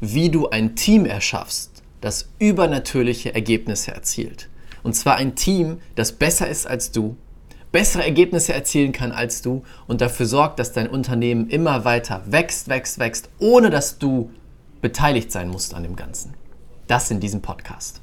wie du ein Team erschaffst, das übernatürliche Ergebnisse erzielt. Und zwar ein Team, das besser ist als du, bessere Ergebnisse erzielen kann als du und dafür sorgt, dass dein Unternehmen immer weiter wächst, wächst, wächst, ohne dass du beteiligt sein musst an dem Ganzen. Das in diesem Podcast.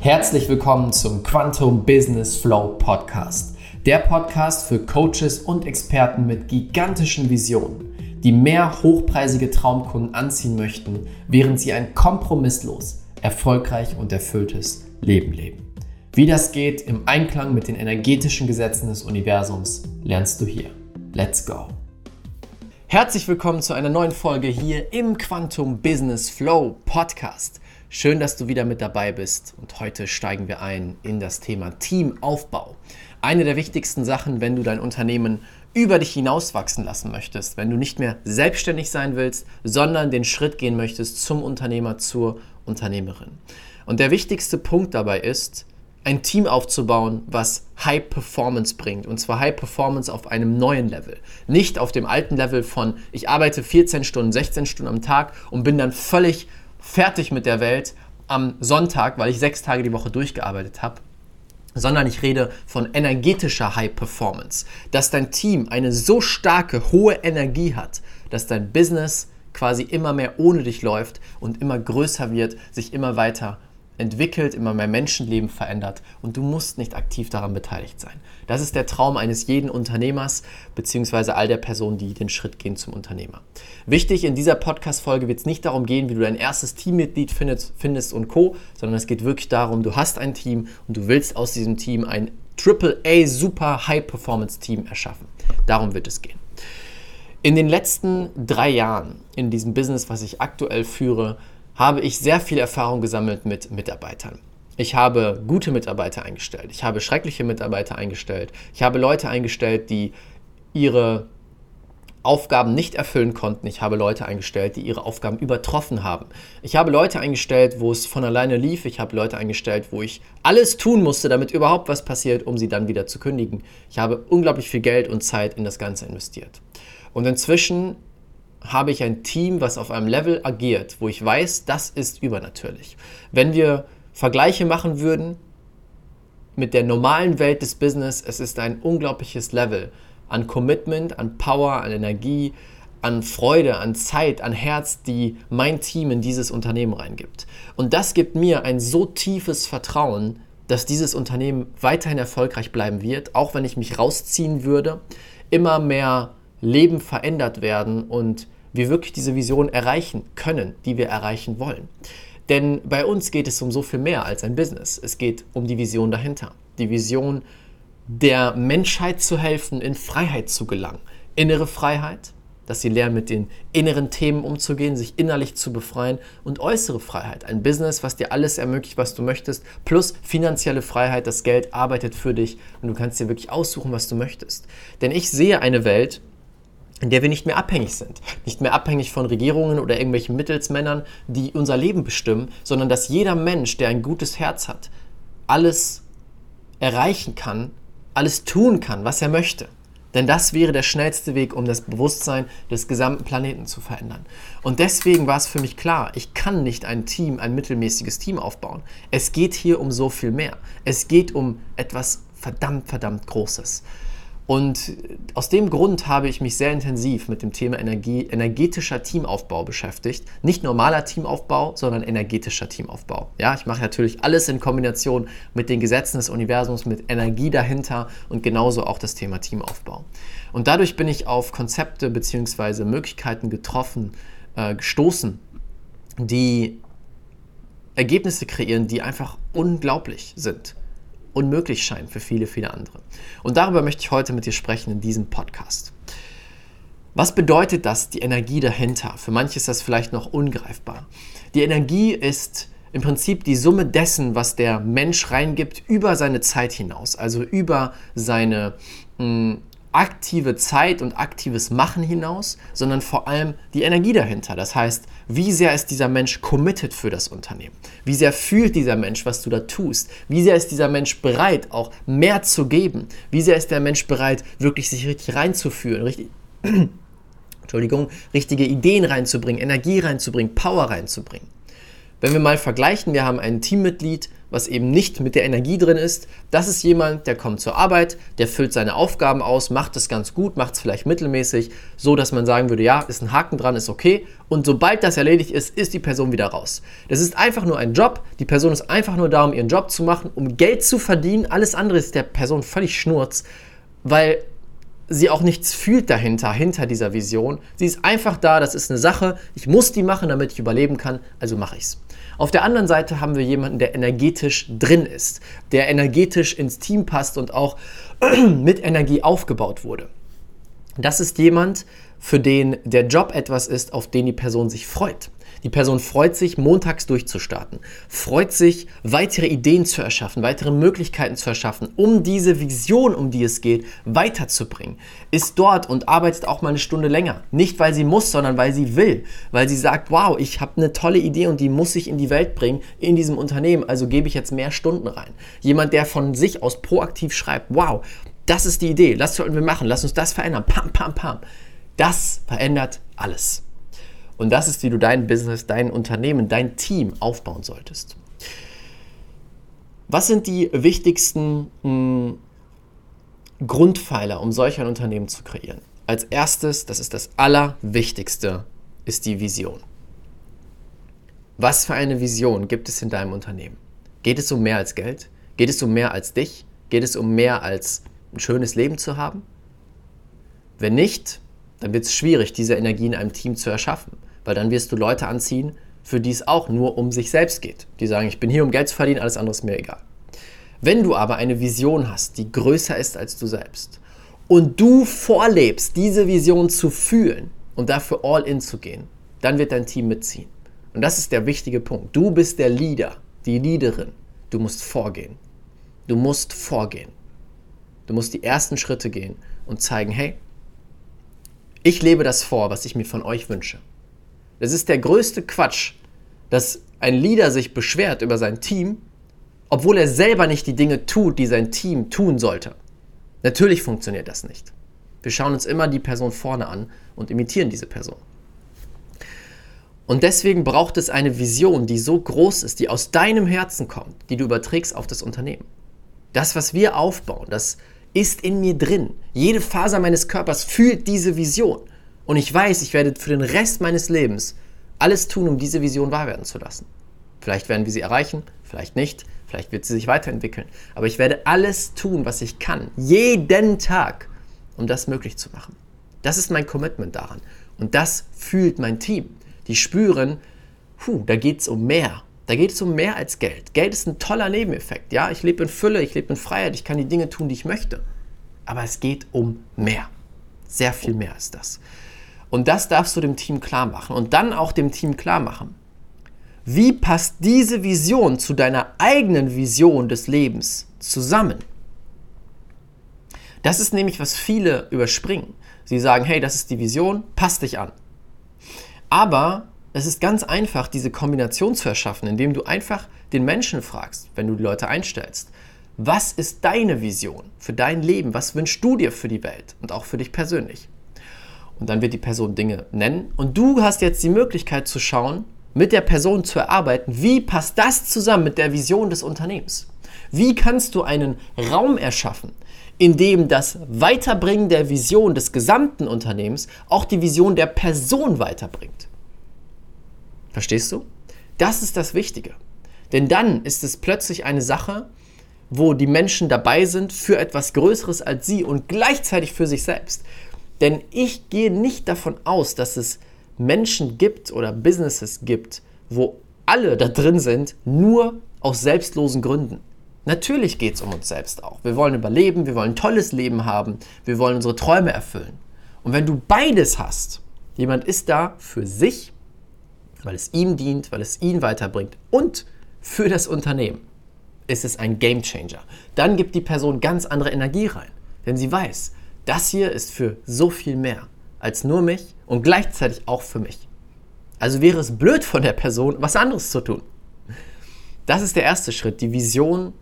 Herzlich willkommen zum Quantum Business Flow Podcast. Der Podcast für Coaches und Experten mit gigantischen Visionen die mehr hochpreisige Traumkunden anziehen möchten, während sie ein kompromisslos, erfolgreich und erfülltes Leben leben. Wie das geht im Einklang mit den energetischen Gesetzen des Universums, lernst du hier. Let's go! Herzlich willkommen zu einer neuen Folge hier im Quantum Business Flow Podcast. Schön, dass du wieder mit dabei bist und heute steigen wir ein in das Thema Teamaufbau. Eine der wichtigsten Sachen, wenn du dein Unternehmen über dich hinauswachsen lassen möchtest, wenn du nicht mehr selbstständig sein willst, sondern den Schritt gehen möchtest zum Unternehmer, zur Unternehmerin. Und der wichtigste Punkt dabei ist, ein Team aufzubauen, was High Performance bringt. Und zwar High Performance auf einem neuen Level. Nicht auf dem alten Level von, ich arbeite 14 Stunden, 16 Stunden am Tag und bin dann völlig fertig mit der Welt am Sonntag, weil ich sechs Tage die Woche durchgearbeitet habe sondern ich rede von energetischer High Performance. Dass dein Team eine so starke, hohe Energie hat, dass dein Business quasi immer mehr ohne dich läuft und immer größer wird, sich immer weiter entwickelt, immer mehr Menschenleben verändert und du musst nicht aktiv daran beteiligt sein. Das ist der Traum eines jeden Unternehmers bzw. all der Personen, die den Schritt gehen zum Unternehmer. Wichtig, in dieser Podcast-Folge wird es nicht darum gehen, wie du dein erstes Teammitglied findest, findest und Co., sondern es geht wirklich darum, du hast ein Team und du willst aus diesem Team ein AAA Super High Performance Team erschaffen. Darum wird es gehen. In den letzten drei Jahren in diesem Business, was ich aktuell führe, habe ich sehr viel Erfahrung gesammelt mit Mitarbeitern. Ich habe gute Mitarbeiter eingestellt. Ich habe schreckliche Mitarbeiter eingestellt. Ich habe Leute eingestellt, die ihre Aufgaben nicht erfüllen konnten. Ich habe Leute eingestellt, die ihre Aufgaben übertroffen haben. Ich habe Leute eingestellt, wo es von alleine lief. Ich habe Leute eingestellt, wo ich alles tun musste, damit überhaupt was passiert, um sie dann wieder zu kündigen. Ich habe unglaublich viel Geld und Zeit in das Ganze investiert. Und inzwischen habe ich ein Team, was auf einem Level agiert, wo ich weiß, das ist übernatürlich. Wenn wir Vergleiche machen würden mit der normalen Welt des Business, es ist ein unglaubliches Level an Commitment, an Power, an Energie, an Freude, an Zeit, an Herz, die mein Team in dieses Unternehmen reingibt. Und das gibt mir ein so tiefes Vertrauen, dass dieses Unternehmen weiterhin erfolgreich bleiben wird, auch wenn ich mich rausziehen würde, immer mehr Leben verändert werden und wir wirklich diese Vision erreichen können, die wir erreichen wollen. Denn bei uns geht es um so viel mehr als ein Business. Es geht um die Vision dahinter. Die Vision, der Menschheit zu helfen, in Freiheit zu gelangen. Innere Freiheit, dass sie lernen, mit den inneren Themen umzugehen, sich innerlich zu befreien und äußere Freiheit. Ein Business, was dir alles ermöglicht, was du möchtest, plus finanzielle Freiheit, das Geld arbeitet für dich und du kannst dir wirklich aussuchen, was du möchtest. Denn ich sehe eine Welt, in der wir nicht mehr abhängig sind. Nicht mehr abhängig von Regierungen oder irgendwelchen Mittelsmännern, die unser Leben bestimmen, sondern dass jeder Mensch, der ein gutes Herz hat, alles erreichen kann, alles tun kann, was er möchte. Denn das wäre der schnellste Weg, um das Bewusstsein des gesamten Planeten zu verändern. Und deswegen war es für mich klar, ich kann nicht ein Team, ein mittelmäßiges Team aufbauen. Es geht hier um so viel mehr. Es geht um etwas verdammt, verdammt Großes. Und aus dem Grund habe ich mich sehr intensiv mit dem Thema Energie, energetischer Teamaufbau beschäftigt. Nicht normaler Teamaufbau, sondern energetischer Teamaufbau. Ja, ich mache natürlich alles in Kombination mit den Gesetzen des Universums, mit Energie dahinter und genauso auch das Thema Teamaufbau. Und dadurch bin ich auf Konzepte bzw. Möglichkeiten getroffen, äh, gestoßen, die Ergebnisse kreieren, die einfach unglaublich sind unmöglich scheinen für viele, viele andere. Und darüber möchte ich heute mit dir sprechen in diesem Podcast. Was bedeutet das, die Energie dahinter? Für manche ist das vielleicht noch ungreifbar. Die Energie ist im Prinzip die Summe dessen, was der Mensch reingibt über seine Zeit hinaus, also über seine mh, hm, aktive Zeit und aktives Machen hinaus, sondern vor allem die Energie dahinter. Das heißt, wie sehr ist dieser Mensch committed für das Unternehmen? Wie sehr fühlt dieser Mensch, was du da tust? Wie sehr ist dieser Mensch bereit, auch mehr zu geben? Wie sehr ist der Mensch bereit, wirklich sich richtig reinzufühlen, richtig Entschuldigung, richtige Ideen reinzubringen, Energie reinzubringen, Power reinzubringen. Wenn wir mal vergleichen, wir haben ein Teammitglied, was eben nicht mit der Energie drin ist. Das ist jemand, der kommt zur Arbeit, der füllt seine Aufgaben aus, macht es ganz gut, macht es vielleicht mittelmäßig, so dass man sagen würde, ja, ist ein Haken dran, ist okay. Und sobald das erledigt ist, ist die Person wieder raus. Das ist einfach nur ein Job. Die Person ist einfach nur da, um ihren Job zu machen, um Geld zu verdienen. Alles andere ist der Person völlig schnurz, weil sie auch nichts fühlt dahinter, hinter dieser Vision. Sie ist einfach da, das ist eine Sache, ich muss die machen, damit ich überleben kann, also mache ich es. Auf der anderen Seite haben wir jemanden, der energetisch drin ist, der energetisch ins Team passt und auch mit Energie aufgebaut wurde. Das ist jemand, für den der Job etwas ist, auf den die Person sich freut. Die Person freut sich, montags durchzustarten, freut sich, weitere Ideen zu erschaffen, weitere Möglichkeiten zu erschaffen, um diese Vision, um die es geht, weiterzubringen. Ist dort und arbeitet auch mal eine Stunde länger. Nicht, weil sie muss, sondern weil sie will. Weil sie sagt, wow, ich habe eine tolle Idee und die muss ich in die Welt bringen, in diesem Unternehmen, also gebe ich jetzt mehr Stunden rein. Jemand, der von sich aus proaktiv schreibt, wow, das ist die Idee, das sollten wir machen, lass uns das verändern, pam, pam, pam. Das verändert alles. Und das ist, wie du dein Business, dein Unternehmen, dein Team aufbauen solltest. Was sind die wichtigsten mh, hm, Grundpfeiler, um solch ein Unternehmen zu kreieren? Als erstes, das ist das Allerwichtigste, ist die Vision. Was für eine Vision gibt es in deinem Unternehmen? Geht es um mehr als Geld? Geht es um mehr als dich? Geht es um mehr als ein schönes Leben zu haben? Wenn nicht, dann wird es schwierig, diese Energie in einem Team zu erschaffen, weil dann wirst du Leute anziehen, für die es auch nur um sich selbst geht. Die sagen, ich bin hier, um Geld zu verdienen, alles andere ist mir egal. Wenn du aber eine Vision hast, die größer ist als du selbst und du vorlebst, diese Vision zu fühlen und dafür all in zu gehen, dann wird dein Team mitziehen. Und das ist der wichtige Punkt. Du bist der Leader, die Leaderin. Du musst vorgehen. Du musst vorgehen. Du musst die ersten Schritte gehen und zeigen, hey, ich lebe das vor, was ich mir von euch wünsche. Es ist der größte Quatsch, dass ein Leader sich beschwert über sein Team, obwohl er selber nicht die Dinge tut, die sein Team tun sollte. Natürlich funktioniert das nicht. Wir schauen uns immer die Person vorne an und imitieren diese Person. Und deswegen braucht es eine Vision, die so groß ist, die aus deinem Herzen kommt, die du überträgst auf das Unternehmen. Das, was wir aufbauen, das ist in mir drin. Jede Faser meines Körpers fühlt diese Vision. Und ich weiß, ich werde für den Rest meines Lebens alles tun, um diese Vision wahr werden zu lassen. Vielleicht werden wir sie erreichen, vielleicht nicht, vielleicht wird sie sich weiterentwickeln. Aber ich werde alles tun, was ich kann, jeden Tag, um das möglich zu machen. Das ist mein Commitment daran. Und das fühlt mein Team. Die spüren, puh, da geht es um mehr. Da geht es um mehr als Geld. Geld ist ein toller Nebeneffekt. Ja, ich lebe in Fülle, ich lebe in Freiheit, ich kann die Dinge tun, die ich möchte. Aber es geht um mehr. Sehr viel mehr als das. Und das darfst du dem Team klar machen. Und dann auch dem Team klar machen. Wie passt diese Vision zu deiner eigenen Vision des Lebens zusammen? Das ist nämlich, was viele überspringen. Sie sagen, hey, das ist die Vision, passt dich an. Aber es ist ganz einfach, diese Kombination zu erschaffen, indem du einfach den Menschen fragst, wenn du die Leute einstellst. Was ist deine Vision für dein Leben? Was wünschst du dir für die Welt und auch für dich persönlich? Und dann wird die Person Dinge nennen und du hast jetzt die Möglichkeit zu schauen, mit der Person zu erarbeiten, wie passt das zusammen mit der Vision des Unternehmens? Wie kannst du einen Raum erschaffen, in dem das Weiterbringen der Vision des gesamten Unternehmens auch die Vision der Person weiterbringt? Verstehst du? Das ist das Wichtige. Denn dann ist es plötzlich eine Sache, wo die Menschen dabei sind für etwas Größeres als sie und gleichzeitig für sich selbst. Denn ich gehe nicht davon aus, dass es Menschen gibt oder Businesses gibt, wo alle da drin sind, nur aus selbstlosen Gründen. Natürlich geht es um uns selbst auch. Wir wollen überleben, wir wollen ein tolles Leben haben, wir wollen unsere Träume erfüllen. Und wenn du beides hast, jemand ist da für sich weil es ihm dient, weil es ihn weiterbringt und für das Unternehmen ist es ein Game Changer. Dann gibt die Person ganz andere Energie rein, denn sie weiß, das hier ist für so viel mehr als nur mich und gleichzeitig auch für mich. Also wäre es blöd von der Person, was anderes zu tun. Das ist der erste Schritt, die Vision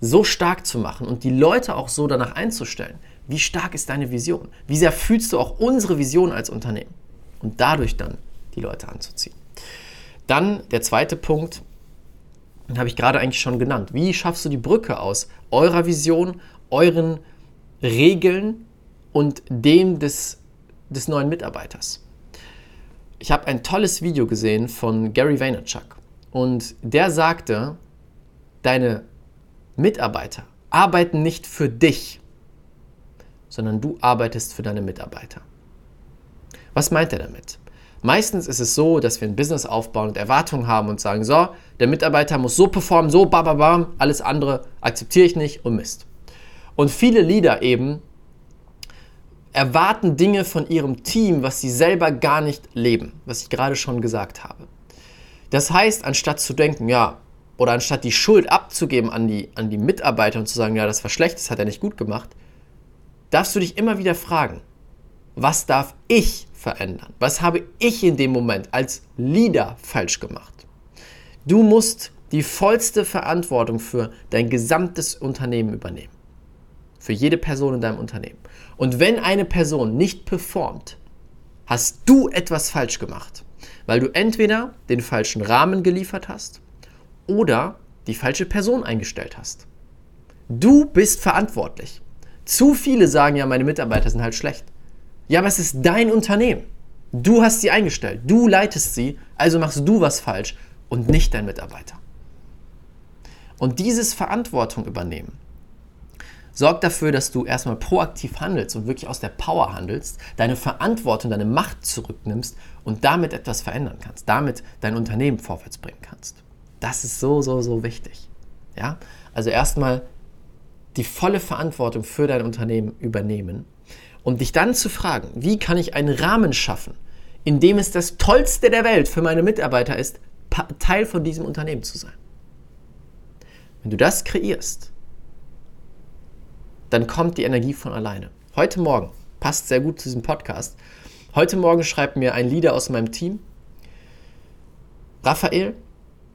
so stark zu machen und die Leute auch so danach einzustellen. Wie stark ist deine Vision? Wie sehr fühlst du auch unsere Vision als Unternehmen? Und dadurch dann die Leute anzuziehen. Dann der zweite Punkt, den habe ich gerade eigentlich schon genannt. Wie schaffst du die Brücke aus eurer Vision, euren Regeln und dem des, des neuen Mitarbeiters? Ich habe ein tolles Video gesehen von Gary Vaynerchuk und der sagte, deine Mitarbeiter arbeiten nicht für dich, sondern du arbeitest für deine Mitarbeiter. Was meint er damit? Meistens ist es so, dass wir ein Business aufbauen und Erwartungen haben und sagen, so, der Mitarbeiter muss so performen, so bababam, alles andere akzeptiere ich nicht und Mist. Und viele Leader eben erwarten Dinge von ihrem Team, was sie selber gar nicht leben, was ich gerade schon gesagt habe. Das heißt, anstatt zu denken, ja, oder anstatt die Schuld abzugeben an die, an die Mitarbeiter und zu sagen, ja, das war schlecht, das hat er nicht gut gemacht, darfst du dich immer wieder fragen, was darf ich verändern? Was habe ich in dem Moment als Leader falsch gemacht? Du musst die vollste Verantwortung für dein gesamtes Unternehmen übernehmen. Für jede Person in deinem Unternehmen. Und wenn eine Person nicht performt, hast du etwas falsch gemacht. Weil du entweder den falschen Rahmen geliefert hast oder die falsche Person eingestellt hast. Du bist verantwortlich. Zu viele sagen ja, meine Mitarbeiter sind halt schlecht. Ja, aber es ist dein Unternehmen. Du hast sie eingestellt, du leitest sie, also machst du was falsch und nicht dein Mitarbeiter. Und dieses Verantwortung übernehmen sorgt dafür, dass du erstmal proaktiv handelst und wirklich aus der Power handelst, deine Verantwortung, deine Macht zurücknimmst und damit etwas verändern kannst, damit dein Unternehmen vorwärts bringen kannst. Das ist so, so, so wichtig. Ja? Also erstmal die volle Verantwortung für dein Unternehmen übernehmen und dich dann zu fragen, wie kann ich einen Rahmen schaffen, in dem es das Tollste der Welt für meine Mitarbeiter ist, Teil von diesem Unternehmen zu sein. Wenn du das kreierst, dann kommt die Energie von alleine. Heute Morgen, passt sehr gut zu diesem Podcast, heute Morgen schreibt mir ein Leader aus meinem Team, Raphael,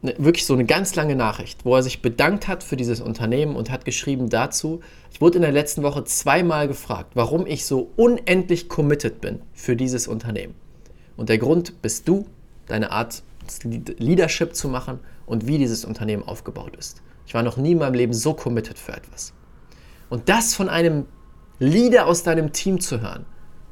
Ne, wirklich so eine ganz lange Nachricht, wo er sich bedankt hat für dieses Unternehmen und hat geschrieben dazu, ich wurde in der letzten Woche zweimal gefragt, warum ich so unendlich committed bin für dieses Unternehmen. Und der Grund bist du, deine Art Leadership zu machen und wie dieses Unternehmen aufgebaut ist. Ich war noch nie in meinem Leben so committed für etwas. Und das von einem Leader aus deinem Team zu hören,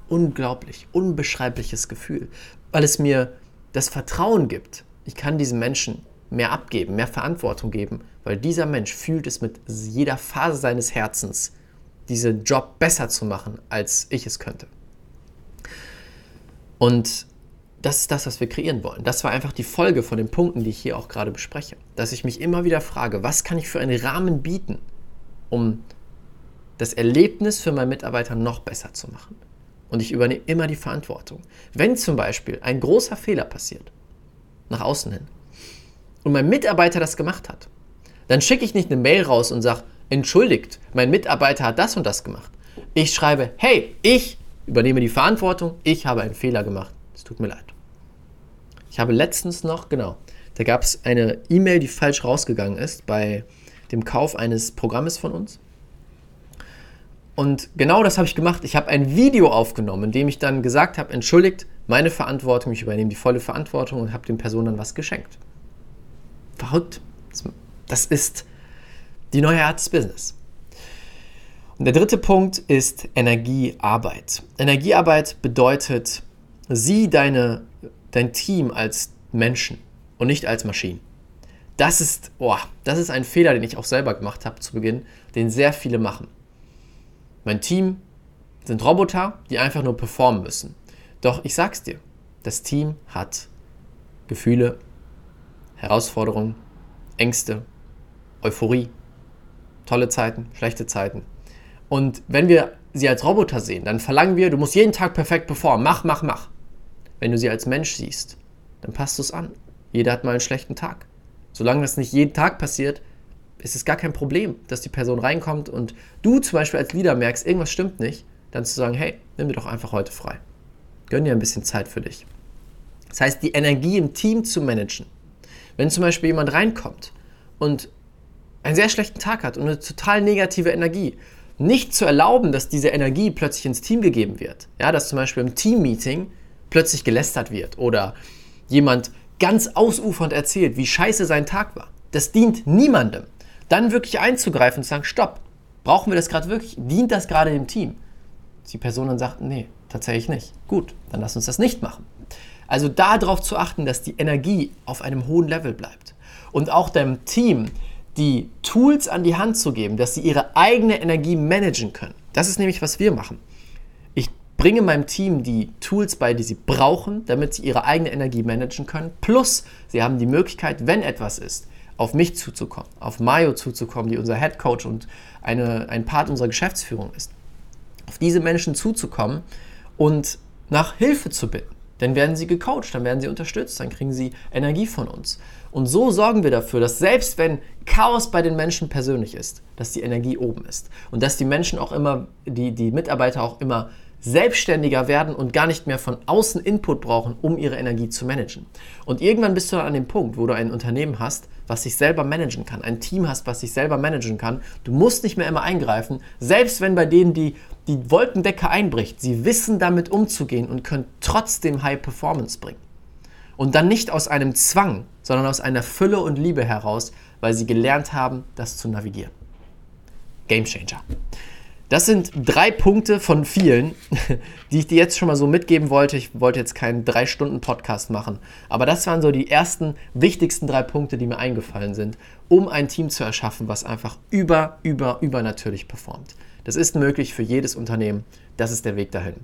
unglaublich, unbeschreibliches Gefühl, weil es mir das Vertrauen gibt, ich kann diesen Menschen mehr abgeben, mehr Verantwortung geben, weil dieser Mensch fühlt es mit jeder Phase seines Herzens, diesen Job besser zu machen, als ich es könnte. Und das ist das, was wir kreieren wollen. Das war einfach die Folge von den Punkten, die ich hier auch gerade bespreche. Dass ich mich immer wieder frage, was kann ich für einen Rahmen bieten, um das Erlebnis für meinen Mitarbeiter noch besser zu machen. Und ich übernehme immer die Verantwortung. Wenn zum Beispiel ein großer Fehler passiert, nach außen hin, und mein Mitarbeiter das gemacht hat, dann schicke ich nicht eine Mail raus und sage, entschuldigt, mein Mitarbeiter hat das und das gemacht. Ich schreibe, hey, ich übernehme die Verantwortung, ich habe einen Fehler gemacht. Es tut mir leid. Ich habe letztens noch, genau, da gab es eine E-Mail, die falsch rausgegangen ist bei dem Kauf eines Programmes von uns. Und genau das habe ich gemacht. Ich habe ein Video aufgenommen, in dem ich dann gesagt habe, entschuldigt, meine Verantwortung, ich übernehme die volle Verantwortung und habe den Personen dann was geschenkt verrückt. Das ist die neue Art des Business. Und der dritte Punkt ist Energiearbeit. Energiearbeit bedeutet, sieh deine, dein Team als Menschen und nicht als Maschinen. Das ist, oh, das ist ein Fehler, den ich auch selber gemacht habe zu Beginn, den sehr viele machen. Mein Team sind Roboter, die einfach nur performen müssen. Doch ich sag's dir, das Team hat Gefühle, Herausforderungen, Ängste, Euphorie, tolle Zeiten, schlechte Zeiten. Und wenn wir sie als Roboter sehen, dann verlangen wir, du musst jeden Tag perfekt performen, mach, mach, mach. Wenn du sie als Mensch siehst, dann passt du es an. Jeder hat mal einen schlechten Tag. Solange das nicht jeden Tag passiert, ist es gar kein Problem, dass die Person reinkommt und du zum Beispiel als Leader merkst, irgendwas stimmt nicht, dann zu sagen, hey, nimm dir doch einfach heute frei. Gönn dir ein bisschen Zeit für dich. Das heißt, die Energie im Team zu managen, wenn zum Beispiel jemand reinkommt und einen sehr schlechten Tag hat und eine total negative Energie, nicht zu erlauben, dass diese Energie plötzlich ins Team gegeben wird. Ja, dass zum Beispiel im Teammeeting plötzlich gelästert wird oder jemand ganz ausufernd erzählt, wie scheiße sein Tag war. Das dient niemandem. Dann wirklich einzugreifen und zu sagen, stopp, brauchen wir das gerade wirklich? Dient das gerade dem Team? Die Person dann sagt, nee, tatsächlich nicht. Gut, dann lass uns das nicht machen. Also darauf zu achten, dass die Energie auf einem hohen Level bleibt. Und auch dem Team die Tools an die Hand zu geben, dass sie ihre eigene Energie managen können. Das ist nämlich, was wir machen. Ich bringe meinem Team die Tools bei, die sie brauchen, damit sie ihre eigene Energie managen können. Plus, sie haben die Möglichkeit, wenn etwas ist, auf mich zuzukommen, auf Mayo zuzukommen, die unser Head Coach und eine, ein Part unserer Geschäftsführung ist. Auf diese Menschen zuzukommen und nach Hilfe zu bitten. Dann werden sie gecoacht, dann werden sie unterstützt, dann kriegen sie Energie von uns. Und so sorgen wir dafür, dass selbst wenn Chaos bei den Menschen persönlich ist, dass die Energie oben ist. Und dass die Menschen auch immer, die, die Mitarbeiter auch immer selbstständiger werden und gar nicht mehr von außen Input brauchen, um ihre Energie zu managen. Und irgendwann bist du dann an dem Punkt, wo du ein Unternehmen hast, was sich selber managen kann, ein Team hast, was sich selber managen kann. Du musst nicht mehr immer eingreifen, selbst wenn bei denen die, die Wolkendecke einbricht. Sie wissen damit umzugehen und können trotzdem High Performance bringen. Und dann nicht aus einem Zwang, sondern aus einer Fülle und Liebe heraus, weil sie gelernt haben, das zu navigieren. Game Changer. Das sind drei Punkte von vielen, die ich dir jetzt schon mal so mitgeben wollte. Ich wollte jetzt keinen drei Stunden Podcast machen, aber das waren so die ersten wichtigsten drei Punkte, die mir eingefallen sind, um ein Team zu erschaffen, was einfach über, über, übernatürlich performt. Das ist möglich für jedes Unternehmen. Das ist der Weg dahin.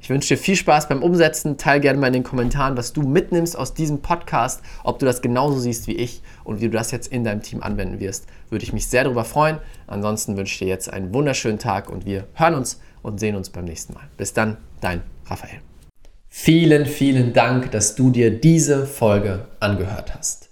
Ich wünsche dir viel Spaß beim Umsetzen. Teil gerne mal in den Kommentaren, was du mitnimmst aus diesem Podcast, ob du das genauso siehst wie ich und wie du das jetzt in deinem Team anwenden wirst. Würde ich mich sehr darüber freuen. Ansonsten wünsche ich dir jetzt einen wunderschönen Tag und wir hören uns und sehen uns beim nächsten Mal. Bis dann, dein Raphael. Vielen, vielen Dank, dass du dir diese Folge angehört hast.